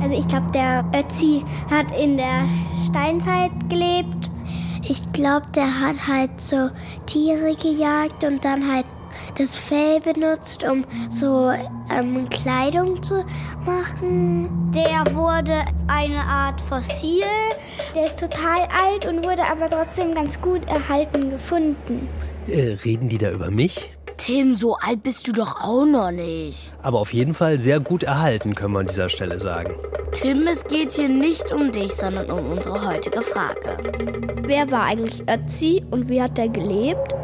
Also ich glaube, der Ötzi hat in der Steinzeit gelebt. Ich glaube, der hat halt so Tiere gejagt und dann halt das Fell benutzt, um so ähm, Kleidung zu machen. Der wurde eine Art Fossil. Der ist total alt und wurde aber trotzdem ganz gut erhalten gefunden. Äh, reden die da über mich? Tim, so alt bist du doch auch noch nicht. Aber auf jeden Fall sehr gut erhalten, können wir an dieser Stelle sagen. Tim, es geht hier nicht um dich, sondern um unsere heutige Frage. Wer war eigentlich Ötzi und wie hat er gelebt?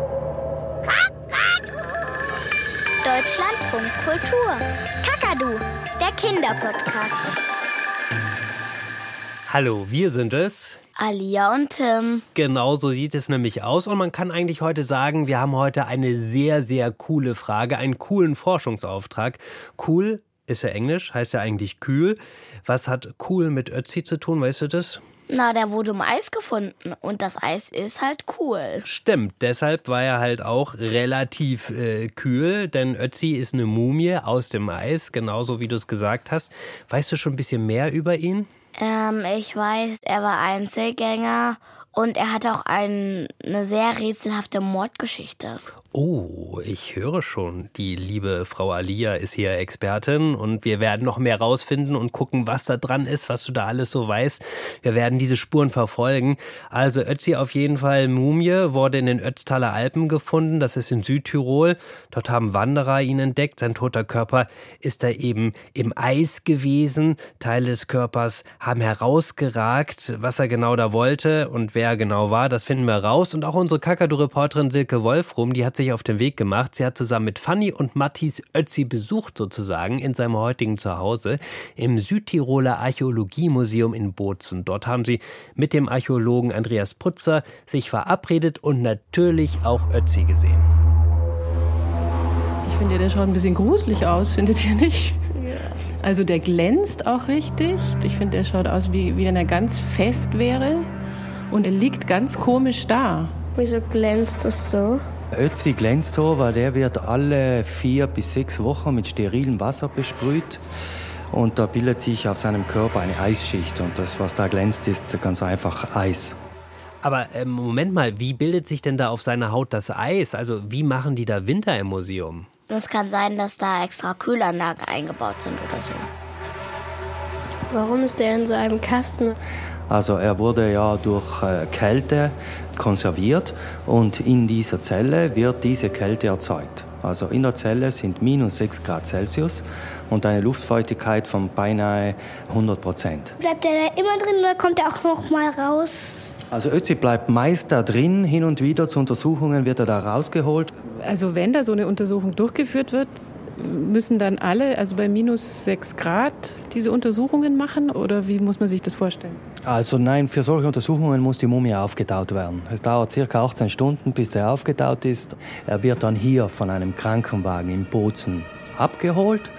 Deutschlandfunk Kultur. Kakadu, der Kinderpodcast. Hallo, wir sind es. Alia und Tim. Genau so sieht es nämlich aus. Und man kann eigentlich heute sagen, wir haben heute eine sehr, sehr coole Frage, einen coolen Forschungsauftrag. Cool ist ja Englisch, heißt ja eigentlich kühl. Was hat cool mit Ötzi zu tun, weißt du das? Na, der wurde im Eis gefunden und das Eis ist halt cool. Stimmt, deshalb war er halt auch relativ äh, kühl, denn Ötzi ist eine Mumie aus dem Eis, genauso wie du es gesagt hast. Weißt du schon ein bisschen mehr über ihn? Ähm, ich weiß, er war Einzelgänger und er hatte auch ein, eine sehr rätselhafte Mordgeschichte. Oh, ich höre schon. Die liebe Frau Alia ist hier Expertin und wir werden noch mehr rausfinden und gucken, was da dran ist, was du da alles so weißt. Wir werden diese Spuren verfolgen. Also Ötzi auf jeden Fall Mumie wurde in den Ötztaler Alpen gefunden. Das ist in Südtirol. Dort haben Wanderer ihn entdeckt. Sein toter Körper ist da eben im Eis gewesen. Teile des Körpers haben herausgeragt. Was er genau da wollte und wer genau war, das finden wir raus. Und auch unsere Kakadu-Reporterin Silke Wolfrum, die hat sich sich auf den Weg gemacht. Sie hat zusammen mit Fanny und Mattis Ötzi besucht sozusagen in seinem heutigen Zuhause im Südtiroler Archäologiemuseum in Bozen. Dort haben sie mit dem Archäologen Andreas Putzer sich verabredet und natürlich auch Ötzi gesehen. Ich finde, der schaut ein bisschen gruselig aus, findet ihr nicht? Also der glänzt auch richtig. Ich finde, der schaut aus, wie, wie wenn er ganz fest wäre. Und er liegt ganz komisch da. Wieso glänzt das so? Ötzi glänzt so, weil der wird alle vier bis sechs Wochen mit sterilem Wasser besprüht. Und da bildet sich auf seinem Körper eine Eisschicht. Und das, was da glänzt, ist ganz einfach Eis. Aber ähm, Moment mal, wie bildet sich denn da auf seiner Haut das Eis? Also wie machen die da Winter im Museum? Es kann sein, dass da extra Kühlanlagen eingebaut sind oder so. Warum ist der in so einem Kasten? Also er wurde ja durch äh, Kälte konserviert und in dieser Zelle wird diese Kälte erzeugt. Also in der Zelle sind minus 6 Grad Celsius und eine Luftfeuchtigkeit von beinahe 100 Prozent. Bleibt er da immer drin oder kommt er auch noch mal raus? Also Ötzi bleibt meist da drin, hin und wieder zu Untersuchungen wird er da rausgeholt. Also wenn da so eine Untersuchung durchgeführt wird, müssen dann alle, also bei minus 6 Grad, diese Untersuchungen machen oder wie muss man sich das vorstellen? Also nein, für solche Untersuchungen muss die Mumie aufgetaut werden. Es dauert circa 18 Stunden, bis der aufgetaut ist. Er wird dann hier von einem Krankenwagen in Bozen abgeholt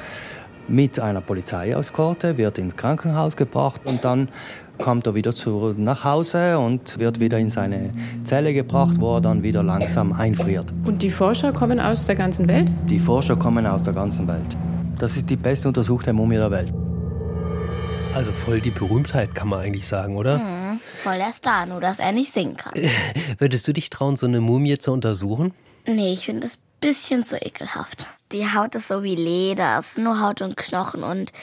mit einer Polizeieskorte, wird ins Krankenhaus gebracht und dann kommt er wieder zurück nach Hause und wird wieder in seine Zelle gebracht, wo er dann wieder langsam einfriert. Und die Forscher kommen aus der ganzen Welt? Die Forscher kommen aus der ganzen Welt. Das ist die beste untersuchte Mumie der Welt. Also voll die Berühmtheit, kann man eigentlich sagen, oder? Mhm, voll der Star, nur dass er nicht singen kann. Würdest du dich trauen, so eine Mumie zu untersuchen? Nee, ich finde das ein bisschen zu ekelhaft. Die Haut ist so wie Leder, es ist nur Haut und Knochen und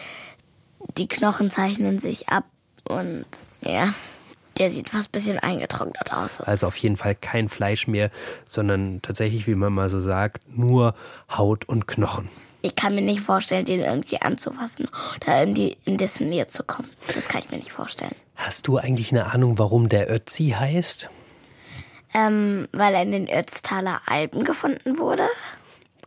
die Knochen zeichnen sich ab und ja, der sieht fast ein bisschen eingetrocknet aus. Also auf jeden Fall kein Fleisch mehr, sondern tatsächlich, wie man mal so sagt, nur Haut und Knochen. Ich kann mir nicht vorstellen, den irgendwie anzufassen oder in, die, in dessen Nähe zu kommen. Das kann ich mir nicht vorstellen. Hast du eigentlich eine Ahnung, warum der Ötzi heißt? Ähm, weil er in den Ötztaler Alpen gefunden wurde.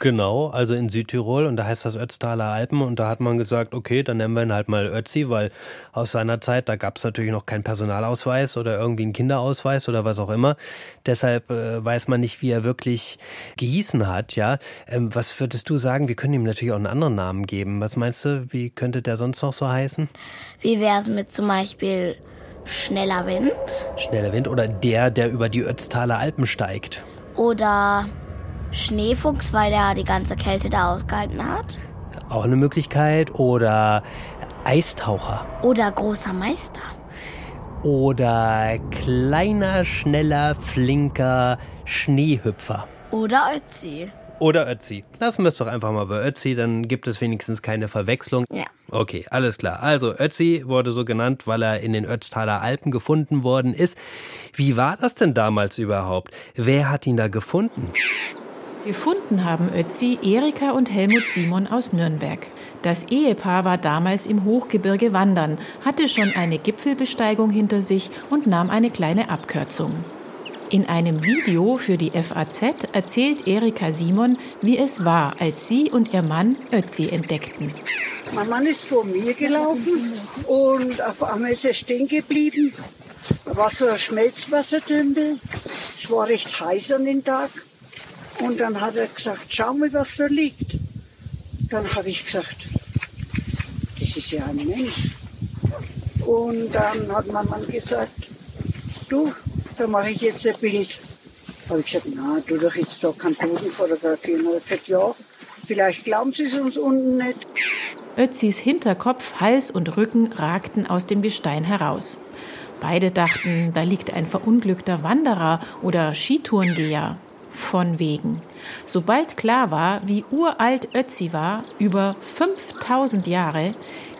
Genau, also in Südtirol und da heißt das Ötztaler Alpen und da hat man gesagt, okay, dann nennen wir ihn halt mal Ötzi, weil aus seiner Zeit, da gab es natürlich noch keinen Personalausweis oder irgendwie einen Kinderausweis oder was auch immer. Deshalb äh, weiß man nicht, wie er wirklich gehießen hat, ja. Ähm, was würdest du sagen? Wir können ihm natürlich auch einen anderen Namen geben. Was meinst du, wie könnte der sonst noch so heißen? Wie wäre es mit zum Beispiel schneller Wind? Schneller Wind oder der, der über die Ötztaler Alpen steigt. Oder Schneefuchs, weil der die ganze Kälte da ausgehalten hat. Auch eine Möglichkeit. Oder Eistaucher. Oder großer Meister. Oder kleiner, schneller, flinker Schneehüpfer. Oder Ötzi. Oder Ötzi. Lassen wir es doch einfach mal bei Ötzi, dann gibt es wenigstens keine Verwechslung. Ja. Okay, alles klar. Also Ötzi wurde so genannt, weil er in den Ötztaler Alpen gefunden worden ist. Wie war das denn damals überhaupt? Wer hat ihn da gefunden? Gefunden haben Ötzi Erika und Helmut Simon aus Nürnberg. Das Ehepaar war damals im Hochgebirge wandern, hatte schon eine Gipfelbesteigung hinter sich und nahm eine kleine Abkürzung. In einem Video für die FAZ erzählt Erika Simon, wie es war, als sie und ihr Mann Ötzi entdeckten. Mein Mann ist vor mir gelaufen und auf einmal ist er stehen geblieben. Da war so ein Schmelzwassertümpel. Es war recht heiß an den Tag. Und dann hat er gesagt, schau mal, was da liegt. Dann habe ich gesagt, das ist ja ein Mensch. Und dann hat mein Mann gesagt, du, da mache ich jetzt ein Bild. Habe ich gesagt, na, du doch jetzt da keinen Boden fotografieren. Er hat gesagt, ja, vielleicht glauben sie es uns unten nicht. Ötzis Hinterkopf, Hals und Rücken ragten aus dem Gestein heraus. Beide dachten, da liegt ein verunglückter Wanderer oder Skitourengeher. Von wegen. Sobald klar war, wie uralt Ötzi war, über 5000 Jahre,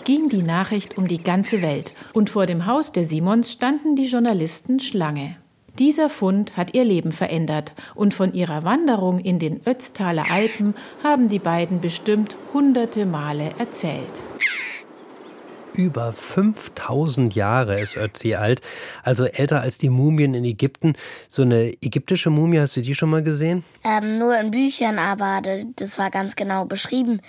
ging die Nachricht um die ganze Welt und vor dem Haus der Simons standen die Journalisten Schlange. Dieser Fund hat ihr Leben verändert und von ihrer Wanderung in den Ötztaler Alpen haben die beiden bestimmt hunderte Male erzählt. Über 5000 Jahre ist Ötzi alt, also älter als die Mumien in Ägypten. So eine ägyptische Mumie, hast du die schon mal gesehen? Ähm, nur in Büchern, aber das war ganz genau beschrieben.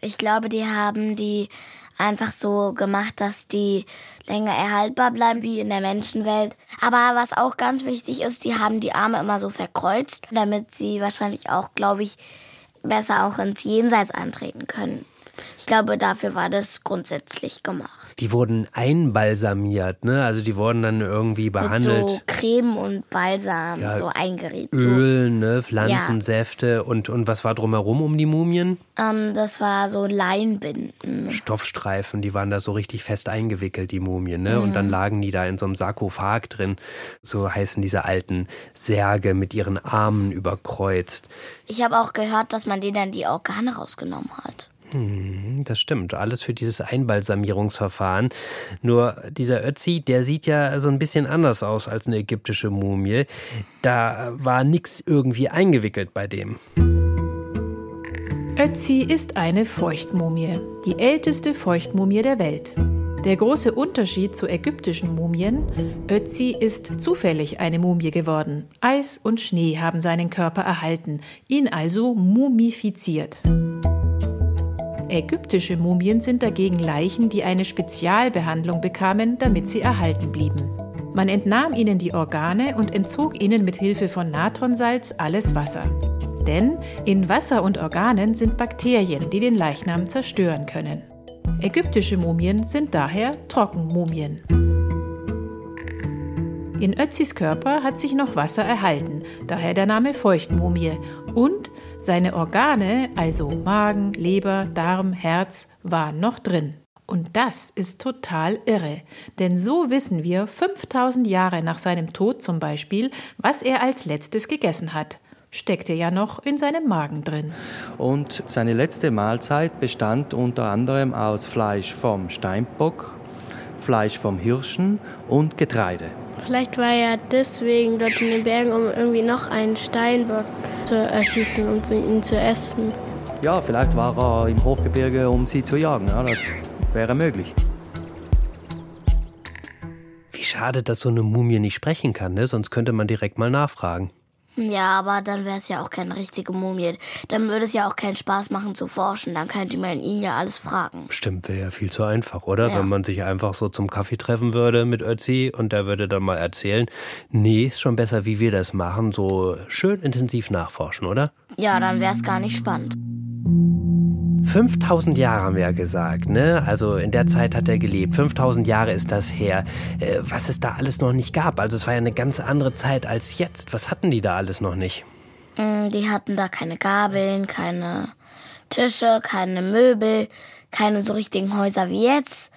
Ich glaube, die haben die einfach so gemacht, dass die länger erhaltbar bleiben wie in der Menschenwelt. Aber was auch ganz wichtig ist, die haben die Arme immer so verkreuzt, damit sie wahrscheinlich auch, glaube ich, besser auch ins Jenseits antreten können. Ich glaube, dafür war das grundsätzlich gemacht. Die wurden einbalsamiert, ne? Also die wurden dann irgendwie behandelt. Mit so Creme und Balsam Ja, so eingerät. Öl, ne? Pflanzensäfte und, und was war drumherum um die Mumien? Ähm, das war so Leinbinden. Stoffstreifen, die waren da so richtig fest eingewickelt, die Mumien, ne? Und Mhm. dann lagen die da in so einem Sarkophag drin. So heißen diese alten Särge mit ihren Armen überkreuzt. Ich habe auch gehört, dass man denen dann die Organe rausgenommen hat. Hm, Das stimmt, alles für dieses Einbalsamierungsverfahren. Nur dieser Ötzi, der sieht ja so ein bisschen anders aus als eine ägyptische Mumie. Da war nichts irgendwie eingewickelt bei dem. Ötzi ist eine Feuchtmumie, die älteste Feuchtmumie der Welt. Der große Unterschied zu ägyptischen Mumien, Ötzi ist zufällig eine Mumie geworden. Eis und Schnee haben seinen Körper erhalten, ihn also mumifiziert. Ägyptische Mumien sind dagegen Leichen, die eine Spezialbehandlung bekamen, damit sie erhalten blieben. Man entnahm ihnen die Organe und entzog ihnen mit Hilfe von Natronsalz alles Wasser. Denn in Wasser und Organen sind Bakterien, die den Leichnam zerstören können. Ägyptische Mumien sind daher Trockenmumien. In Ötzis Körper hat sich noch Wasser erhalten, daher der Name Feuchtmumie. Und seine Organe, also Magen, Leber, Darm, Herz, waren noch drin. Und das ist total irre, denn so wissen wir 5000 Jahre nach seinem Tod zum Beispiel, was er als letztes gegessen hat. Steckte ja noch in seinem Magen drin. Und seine letzte Mahlzeit bestand unter anderem aus Fleisch vom Steinbock, Fleisch vom Hirschen und Getreide. Vielleicht war er deswegen dort in den Bergen, um irgendwie noch einen Steinbock zu erschießen und ihn zu essen. Ja, vielleicht war er im Hochgebirge, um sie zu jagen. Ja, das wäre möglich. Wie schade, dass so eine Mumie nicht sprechen kann, ne? Sonst könnte man direkt mal nachfragen. Ja, aber dann wäre es ja auch keine richtige Mumie. Dann würde es ja auch keinen Spaß machen zu forschen. Dann könnte man ihn ja alles fragen. Stimmt, wäre ja viel zu einfach, oder? Ja. Wenn man sich einfach so zum Kaffee treffen würde mit Ötzi und der würde dann mal erzählen, nee, ist schon besser, wie wir das machen, so schön intensiv nachforschen, oder? Ja, dann wäre es gar nicht spannend. 5000 Jahre haben wir ja gesagt, ne? Also in der Zeit hat er gelebt. 5000 Jahre ist das her. Äh, was es da alles noch nicht gab. Also es war ja eine ganz andere Zeit als jetzt. Was hatten die da alles noch nicht? Mm, Die hatten da keine Gabeln, keine Tische, keine Möbel, keine so richtigen Häuser wie jetzt.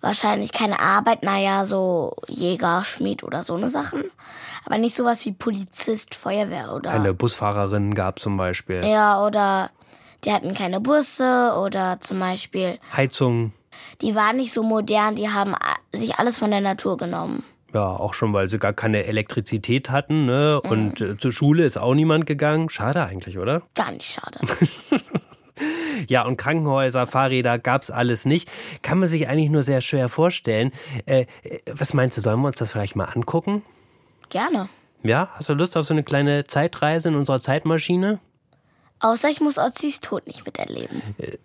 Wahrscheinlich keine Arbeit, naja, so Jäger, Schmied oder so eine Sachen. Aber nicht sowas wie Polizist, Feuerwehr oder. Keine Busfahrerin gab zum Beispiel. Ja, oder die hatten keine Busse oder zum Beispiel. Heizung. Die waren nicht so modern, die haben sich alles von der Natur genommen. Ja, auch schon, weil sie gar keine Elektrizität hatten, ne? Und äh, zur Schule ist auch niemand gegangen. Schade eigentlich, oder? Gar nicht schade. Ja, und Krankenhäuser, Fahrräder gab's alles nicht. Kann man sich eigentlich nur sehr schwer vorstellen. Äh, äh, was meinst du, sollen wir uns das vielleicht mal angucken? Gerne. Ja, hast du Lust auf so eine kleine Zeitreise in unserer Zeitmaschine? Außer ich muss Ozzis Tod nicht miterleben.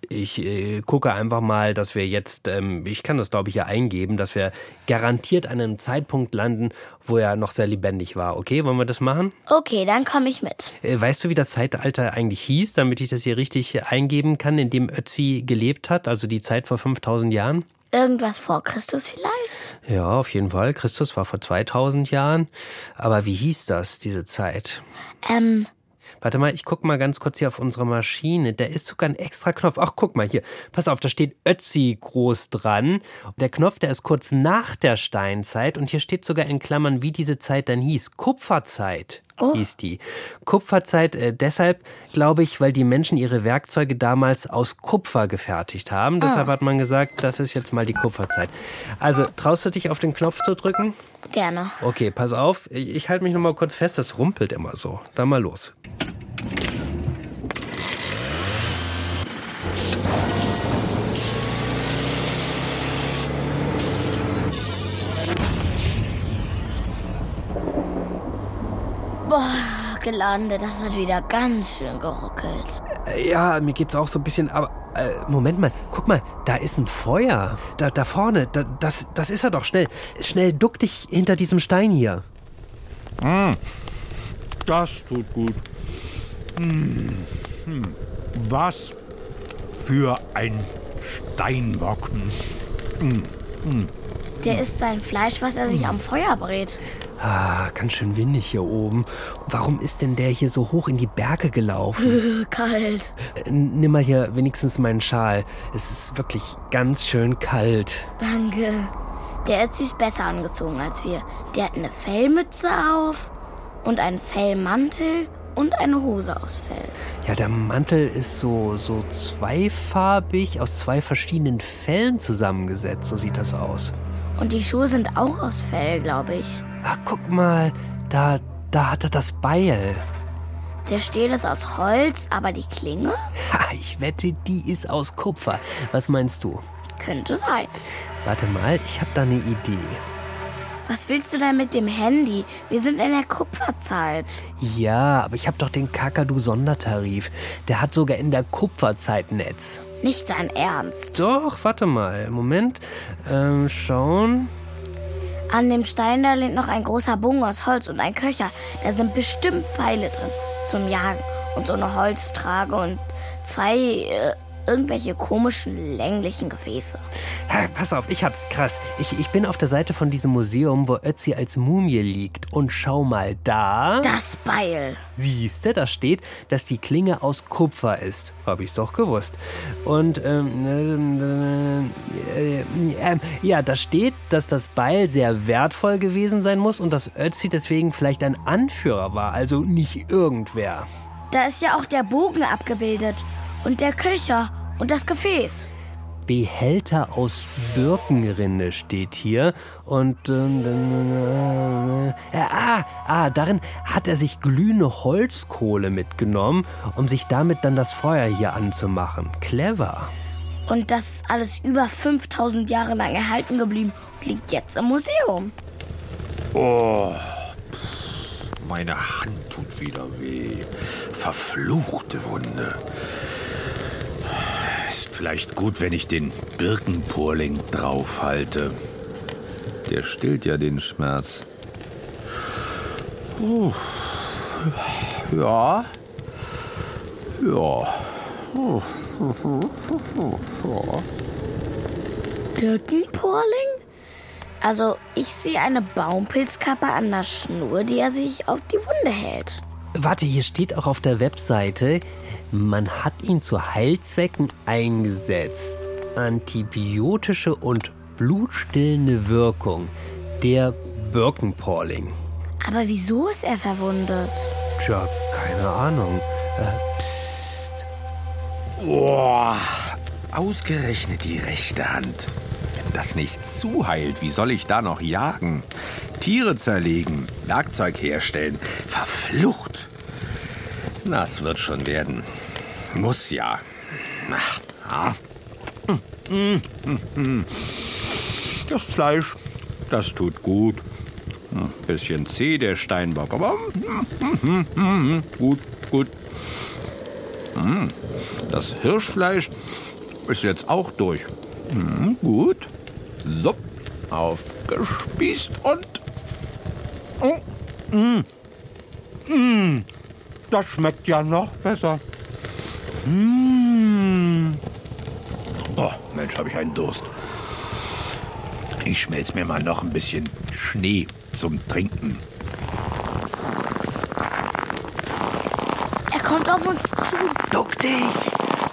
Ich äh, gucke einfach mal, dass wir jetzt, ähm, ich kann das glaube ich ja eingeben, dass wir garantiert an einem Zeitpunkt landen, wo er noch sehr lebendig war. Okay, wollen wir das machen? Okay, dann komme ich mit. Äh, weißt du, wie das Zeitalter eigentlich hieß, damit ich das hier richtig eingeben kann, in dem Ötzi gelebt hat, also die Zeit vor 5000 Jahren? Irgendwas vor Christus vielleicht? Ja, auf jeden Fall. Christus war vor 2000 Jahren. Aber wie hieß das, diese Zeit? Ähm, Warte mal, ich guck mal ganz kurz hier auf unsere Maschine. Da ist sogar ein extra Knopf. Ach, guck mal hier. Pass auf, da steht Ötzi groß dran. Der Knopf, der ist kurz nach der Steinzeit und hier steht sogar in Klammern, wie diese Zeit dann hieß. Kupferzeit hieß die. Kupferzeit äh, deshalb, glaube ich, weil die Menschen ihre Werkzeuge damals aus Kupfer gefertigt haben. Deshalb hat man gesagt, das ist jetzt mal die Kupferzeit. Also, traust du dich auf den Knopf zu drücken? gerne. Okay, pass auf. Ich, ich halte mich noch mal kurz fest. Das rumpelt immer so. Dann mal los. Boah, gelandet. Das hat wieder ganz schön geruckelt. Äh, Ja, mir geht's auch so ein bisschen, aber äh, Moment mal, guck mal, da ist ein Feuer. Da, da vorne, da, das, das ist er doch. Schnell, schnell duck dich hinter diesem Stein hier. Das tut gut. Hm. Hm. Was für ein Steinbock. Hm. Der isst sein Fleisch, was er sich am Feuer brät. Ah, ganz schön windig hier oben. Warum ist denn der hier so hoch in die Berge gelaufen? Kalt. Äh, Nimm mal hier wenigstens meinen Schal. Es ist wirklich ganz schön kalt. Danke. Der Ötzi ist besser angezogen als wir. Der hat eine Fellmütze auf und einen Fellmantel und eine Hose aus Fell. Ja, der Mantel ist so, so zweifarbig, aus zwei verschiedenen Fellen zusammengesetzt. So sieht das aus. Und die Schuhe sind auch aus Fell, glaube ich. Ach, guck mal, da, da hat er das Beil. Der Stiel ist aus Holz, aber die Klinge Ha, ich wette, die ist aus Kupfer. Was meinst du? könnte sein. Warte mal, ich habe da eine Idee. Was willst du denn mit dem Handy? Wir sind in der Kupferzeit. Ja, aber ich habe doch den Kakadu-Sondertarif. Der hat sogar in der Kupferzeit Netz. Nicht dein Ernst. Doch, warte mal. Moment. Ähm, schauen. An dem Stein da lehnt noch ein großer Bogen aus Holz und ein Köcher. Da sind bestimmt Pfeile drin zum Jagen. Und so eine Holztrage und zwei äh, irgendwelche komischen länglichen Gefäße. Ha, pass auf, ich hab's krass. Ich, ich bin auf der Seite von diesem Museum, wo Ötzi als Mumie liegt. Und schau mal da. Das Beil. Siehste, da steht, dass die Klinge aus Kupfer ist. Hab ich's doch gewusst. Und ähm, äh, äh, äh, ja, da steht, dass das Beil sehr wertvoll gewesen sein muss und dass Ötzi deswegen vielleicht ein Anführer war, also nicht irgendwer. Da ist ja auch der Bogen abgebildet. Und der Köcher und das Gefäß. Behälter aus Birkenrinde steht hier. Und ähm, äh, äh, ah, ah, darin hat er sich glühende Holzkohle mitgenommen, um sich damit dann das Feuer hier anzumachen. Clever. Und das ist alles über 5000 Jahre lang erhalten geblieben und liegt jetzt im Museum. Oh, meine Hand tut wieder weh. Verfluchte Wunde. Ist vielleicht gut, wenn ich den Birkenpurling draufhalte. Der stillt ja den Schmerz. Puh. Ja. Ja. Birkenporling? Also, ich sehe eine Baumpilzkappe an der Schnur, die er sich auf die Wunde hält. Warte, hier steht auch auf der Webseite, Man hat ihn zu Heilzwecken eingesetzt. Antibiotische und blutstillende Wirkung. Der Birkenporling. Aber wieso ist er verwundet? Tja, keine Ahnung. Äh, psst. Boah, ausgerechnet die rechte Hand. Wenn das nicht zuheilt, wie soll ich da noch jagen? Tiere zerlegen, Werkzeug herstellen. Verflucht. Das wird schon werden. Muss ja. Das Fleisch, das tut gut. Bisschen zäh, der Steinbock, aber gut, gut. Das Hirschfleisch ist jetzt auch durch. Gut. So, aufgespießt und... Oh. Mm. Mm. Das schmeckt ja noch besser. Mm. Oh, Mensch, habe ich einen Durst. Ich schmelz mir mal noch ein bisschen Schnee zum Trinken. Er kommt auf uns zu. Duck dich!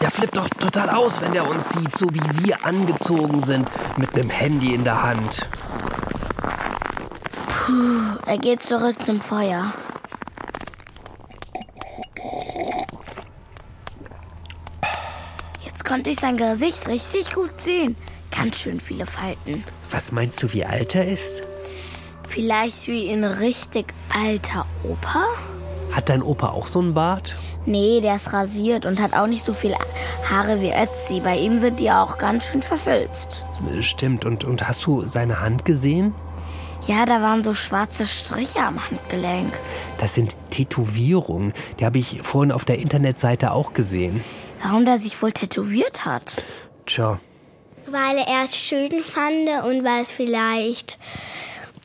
Der flippt doch total aus, wenn der uns sieht, so wie wir angezogen sind, mit einem Handy in der Hand. Puh, er geht zurück zum Feuer. Konnte ich sein Gesicht richtig gut sehen. Ganz schön viele Falten. Was meinst du, wie alt er ist? Vielleicht wie ein richtig alter Opa? Hat dein Opa auch so einen Bart? Nee, der ist rasiert und hat auch nicht so viel Haare wie Ötzi. Bei ihm sind die auch ganz schön verfilzt. Stimmt. Und, und hast du seine Hand gesehen? Ja, da waren so schwarze Striche am Handgelenk. Das sind Tätowierungen. Die habe ich vorhin auf der Internetseite auch gesehen. Warum der sich wohl tätowiert hat? Tja, Weil er es schön fand und weil es vielleicht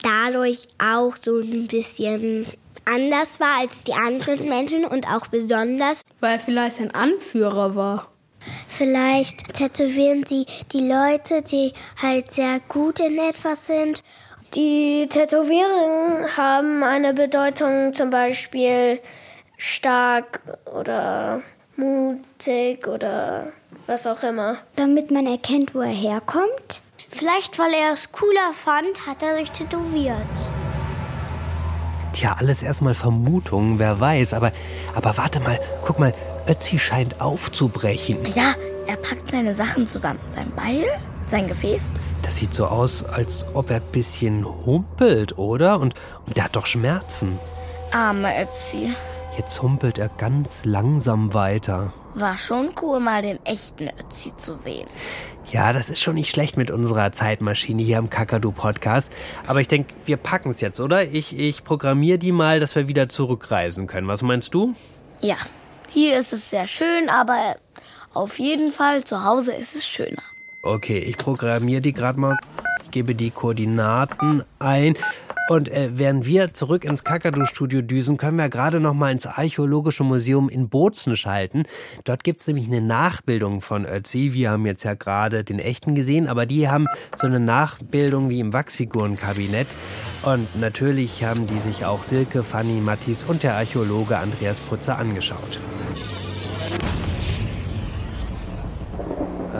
dadurch auch so ein bisschen anders war als die anderen Menschen und auch besonders. Weil er vielleicht ein Anführer war. Vielleicht tätowieren sie die Leute, die halt sehr gut in etwas sind. Die Tätowierungen haben eine Bedeutung, zum Beispiel stark oder mutig oder was auch immer. Damit man erkennt, wo er herkommt. Vielleicht, weil er es cooler fand, hat er sich tätowiert. tja, alles erstmal Vermutungen, wer weiß. Aber, aber warte mal, guck mal, Ötzi scheint aufzubrechen. Ja, er packt seine Sachen zusammen. Sein Beil, sein Gefäß. Das sieht so aus, als ob er ein bisschen humpelt, oder? Und, und der hat doch Schmerzen. Arme Ötzi. Jetzt humpelt er ganz langsam weiter. War schon cool, mal den echten Ötzi zu sehen. Ja, das ist schon nicht schlecht mit unserer Zeitmaschine hier im Kakadu-Podcast. Aber ich denke, wir packen es jetzt, oder? Ich, ich programmiere die mal, dass wir wieder zurückreisen können. Was meinst du? Ja, hier ist es sehr schön, aber auf jeden Fall zu Hause ist es schöner. Okay, ich programmiere die gerade mal, gebe die Koordinaten ein. Und äh, während wir zurück ins Kakadu-Studio düsen, können wir gerade noch mal ins Archäologische Museum in Bozen schalten. Dort gibt es nämlich eine Nachbildung von Ötzi. Wir haben jetzt ja gerade den echten gesehen, aber die haben so eine Nachbildung wie im Wachsfigurenkabinett. Und natürlich haben die sich auch Silke, Fanny, Mattis und der Archäologe Andreas Putzer angeschaut.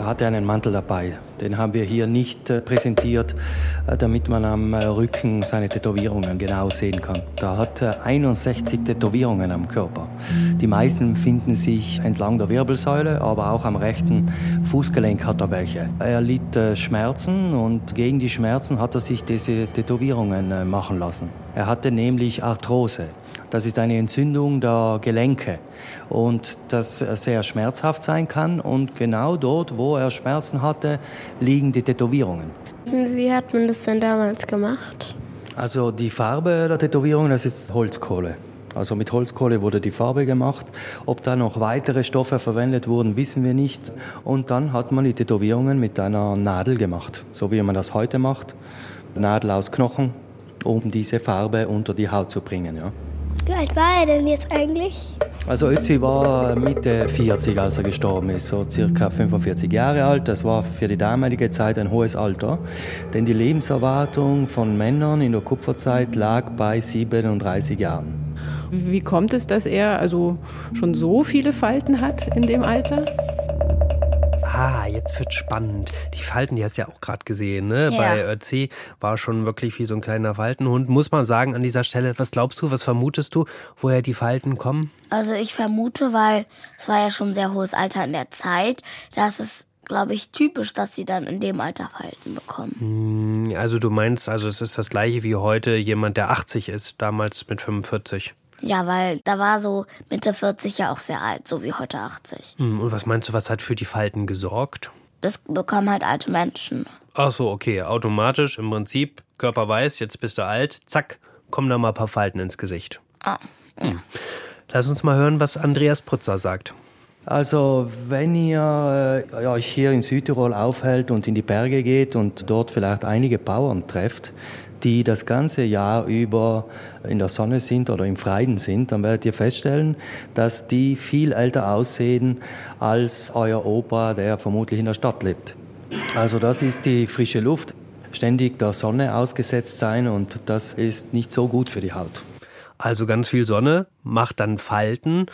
Hatte einen Mantel dabei. Den haben wir hier nicht äh, präsentiert, äh, damit man am äh, Rücken seine Tätowierungen genau sehen kann. Da hat er 61 Tätowierungen am Körper. Die meisten finden sich entlang der Wirbelsäule, aber auch am rechten Fußgelenk hat er welche. Er litt Schmerzen und gegen die Schmerzen hat er sich diese Tätowierungen machen lassen. Er hatte nämlich Arthrose. Das ist eine Entzündung der Gelenke und das sehr schmerzhaft sein kann. Und genau dort, wo er Schmerzen hatte, liegen die Tätowierungen. Wie hat man das denn damals gemacht? Also die Farbe der Tätowierung, das ist Holzkohle. Also mit Holzkohle wurde die Farbe gemacht. Ob da noch weitere Stoffe verwendet wurden, wissen wir nicht. Und dann hat man die Tätowierungen mit einer Nadel gemacht, so wie man das heute macht. Nadel aus Knochen, um diese Farbe unter die Haut zu bringen. Ja. Wie alt war er denn jetzt eigentlich? Also Ötzi war Mitte 40, als er gestorben ist, so circa 45 Jahre alt. Das war für die damalige Zeit ein hohes Alter, denn die Lebenserwartung von Männern in der Kupferzeit lag bei 37 Jahren. Wie kommt es, dass er also schon so viele Falten hat in dem Alter? Ah, jetzt wird spannend. Die Falten, die hast du ja auch gerade gesehen, ne? Ja. Bei Ötzi war schon wirklich wie so ein kleiner Faltenhund. Muss man sagen an dieser Stelle, was glaubst du, was vermutest du, woher die Falten kommen? Also ich vermute, weil es war ja schon ein sehr hohes Alter in der Zeit, dass es, glaube ich, typisch, dass sie dann in dem Alter Falten bekommen. Also du meinst, also es ist das gleiche wie heute jemand, der 80 ist, damals mit 45. Ja, weil da war so Mitte 40 ja auch sehr alt, so wie heute 80. Hm, Und was meinst du, was hat für die Falten gesorgt? Das bekommen halt alte Menschen. Ach so, okay, automatisch im Prinzip, Körper weiß, jetzt bist du alt, zack, kommen da mal ein paar Falten ins Gesicht. Ah, Lass uns mal hören, was Andreas Prutzer sagt. Also wenn ihr äh, euch hier in Südtirol aufhält und in die Berge geht und dort vielleicht einige Bauern trefft, die das ganze Jahr über in der Sonne sind oder im Freien sind, dann werdet ihr feststellen, dass die viel älter aussehen als euer Opa, der vermutlich in der Stadt lebt. Also das ist die frische Luft, ständig der Sonne ausgesetzt sein und das ist nicht so gut für die Haut. Also ganz viel Sonne, macht dann Falten.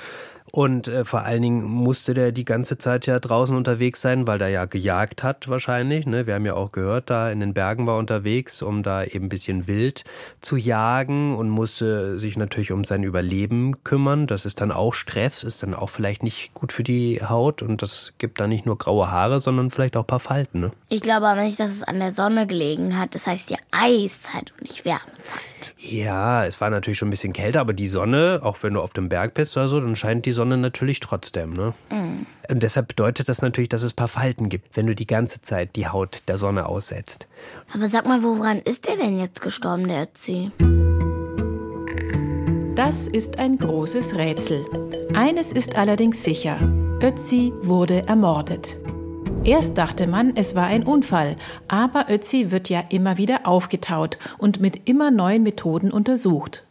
Und äh, vor allen Dingen musste der die ganze Zeit ja draußen unterwegs sein, weil er ja gejagt hat wahrscheinlich. Ne? Wir haben ja auch gehört, da in den Bergen war er unterwegs, um da eben ein bisschen wild zu jagen und musste sich natürlich um sein Überleben kümmern. Das ist dann auch Stress, ist dann auch vielleicht nicht gut für die Haut und das gibt dann nicht nur graue Haare, sondern vielleicht auch ein paar Falten. Ne? Ich glaube aber nicht, dass es an der Sonne gelegen hat. Das heißt die Eiszeit und nicht Wärmezeit. Ja, es war natürlich schon ein bisschen kälter, aber die Sonne, auch wenn du auf dem Berg bist oder so, dann scheint die Sonne natürlich trotzdem. Ne? Und deshalb bedeutet das natürlich, dass es ein paar Falten gibt, wenn du die ganze Zeit die Haut der Sonne aussetzt. Aber sag mal, woran ist der denn jetzt gestorben, der Ötzi? Das ist ein großes Rätsel. Eines ist allerdings sicher. Ötzi wurde ermordet. Erst dachte man, es war ein Unfall, aber Ötzi wird ja immer wieder aufgetaut und mit immer neuen Methoden untersucht.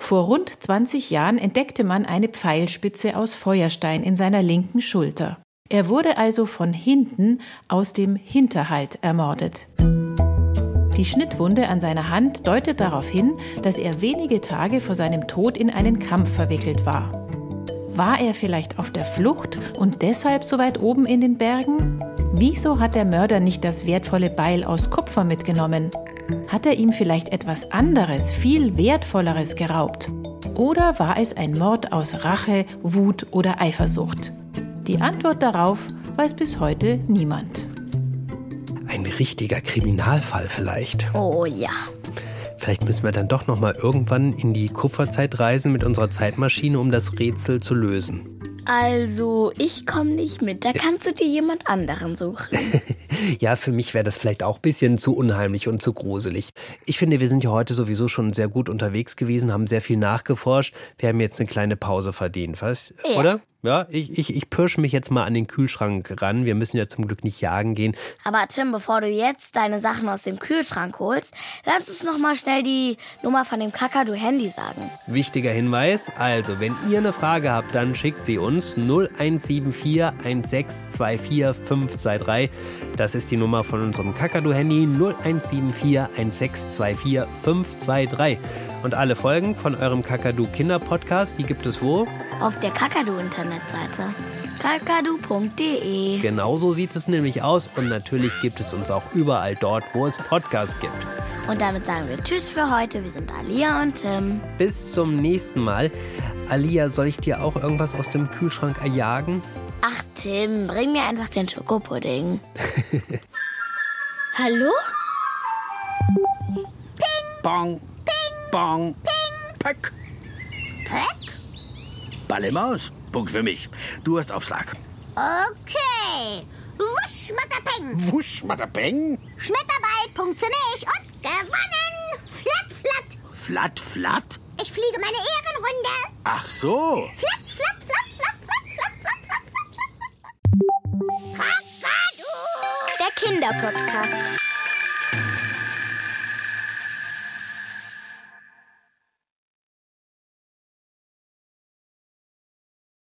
Vor rund 20 Jahren entdeckte man eine Pfeilspitze aus Feuerstein in seiner linken Schulter. Er wurde also von hinten aus dem Hinterhalt ermordet. Die Schnittwunde an seiner Hand deutet darauf hin, dass er wenige Tage vor seinem Tod in einen Kampf verwickelt war. War er vielleicht auf der Flucht und deshalb so weit oben in den Bergen? Wieso hat der Mörder nicht das wertvolle Beil aus Kupfer mitgenommen? Hat er ihm vielleicht etwas anderes, viel wertvolleres geraubt? Oder war es ein Mord aus Rache, Wut oder Eifersucht? Die Antwort darauf weiß bis heute niemand. Ein richtiger Kriminalfall vielleicht. Oh ja. Vielleicht müssen wir dann doch noch mal irgendwann in die Kupferzeit reisen mit unserer Zeitmaschine, um das Rätsel zu lösen. Also, ich komme nicht mit. Da kannst du dir jemand anderen suchen. Ja, für mich wäre das vielleicht auch ein bisschen zu unheimlich und zu gruselig. Ich finde, wir sind ja heute sowieso schon sehr gut unterwegs gewesen, haben sehr viel nachgeforscht. Wir haben jetzt eine kleine Pause verdient, was? Ja. Oder? Ja, ich, ich, ich pirsche mich jetzt mal an den Kühlschrank ran. Wir müssen ja zum Glück nicht jagen gehen. Aber Tim, bevor du jetzt deine Sachen aus dem Kühlschrank holst, lass uns noch mal schnell die Nummer von dem Kakadu-Handy sagen. Wichtiger Hinweis, also wenn ihr eine Frage habt, dann schickt sie uns 0174 1624 523. Das ist die Nummer von unserem Kakadu-Handy 0174 1624 523. Und alle Folgen von eurem Kakadu-Kinder-Podcast, die gibt es wo? Auf der Kakadu-Internetseite. kakadu.de. Genauso sieht es nämlich aus und natürlich gibt es uns auch überall dort, wo es Podcasts gibt. Und damit sagen wir Tschüss für heute. Wir sind Alia und Tim. Bis zum nächsten Mal. Alia, soll ich dir auch irgendwas aus dem Kühlschrank erjagen? Ach, Tim, bring mir einfach den Schokopudding. Hallo? Bong. Ping. Bong. Ping. Pöck. Pöck? Ballemaus. Punkt für mich. Du hast Aufschlag. Okay. Wusch, Schmatterpeng. Wusch, Matterpeng. Schmetterball, Punkt für mich und gewonnen. Flatt, flatt. Flatt, flatt. Ich fliege meine Ehrenrunde. Ach so. Flatt, Kinderpodcast.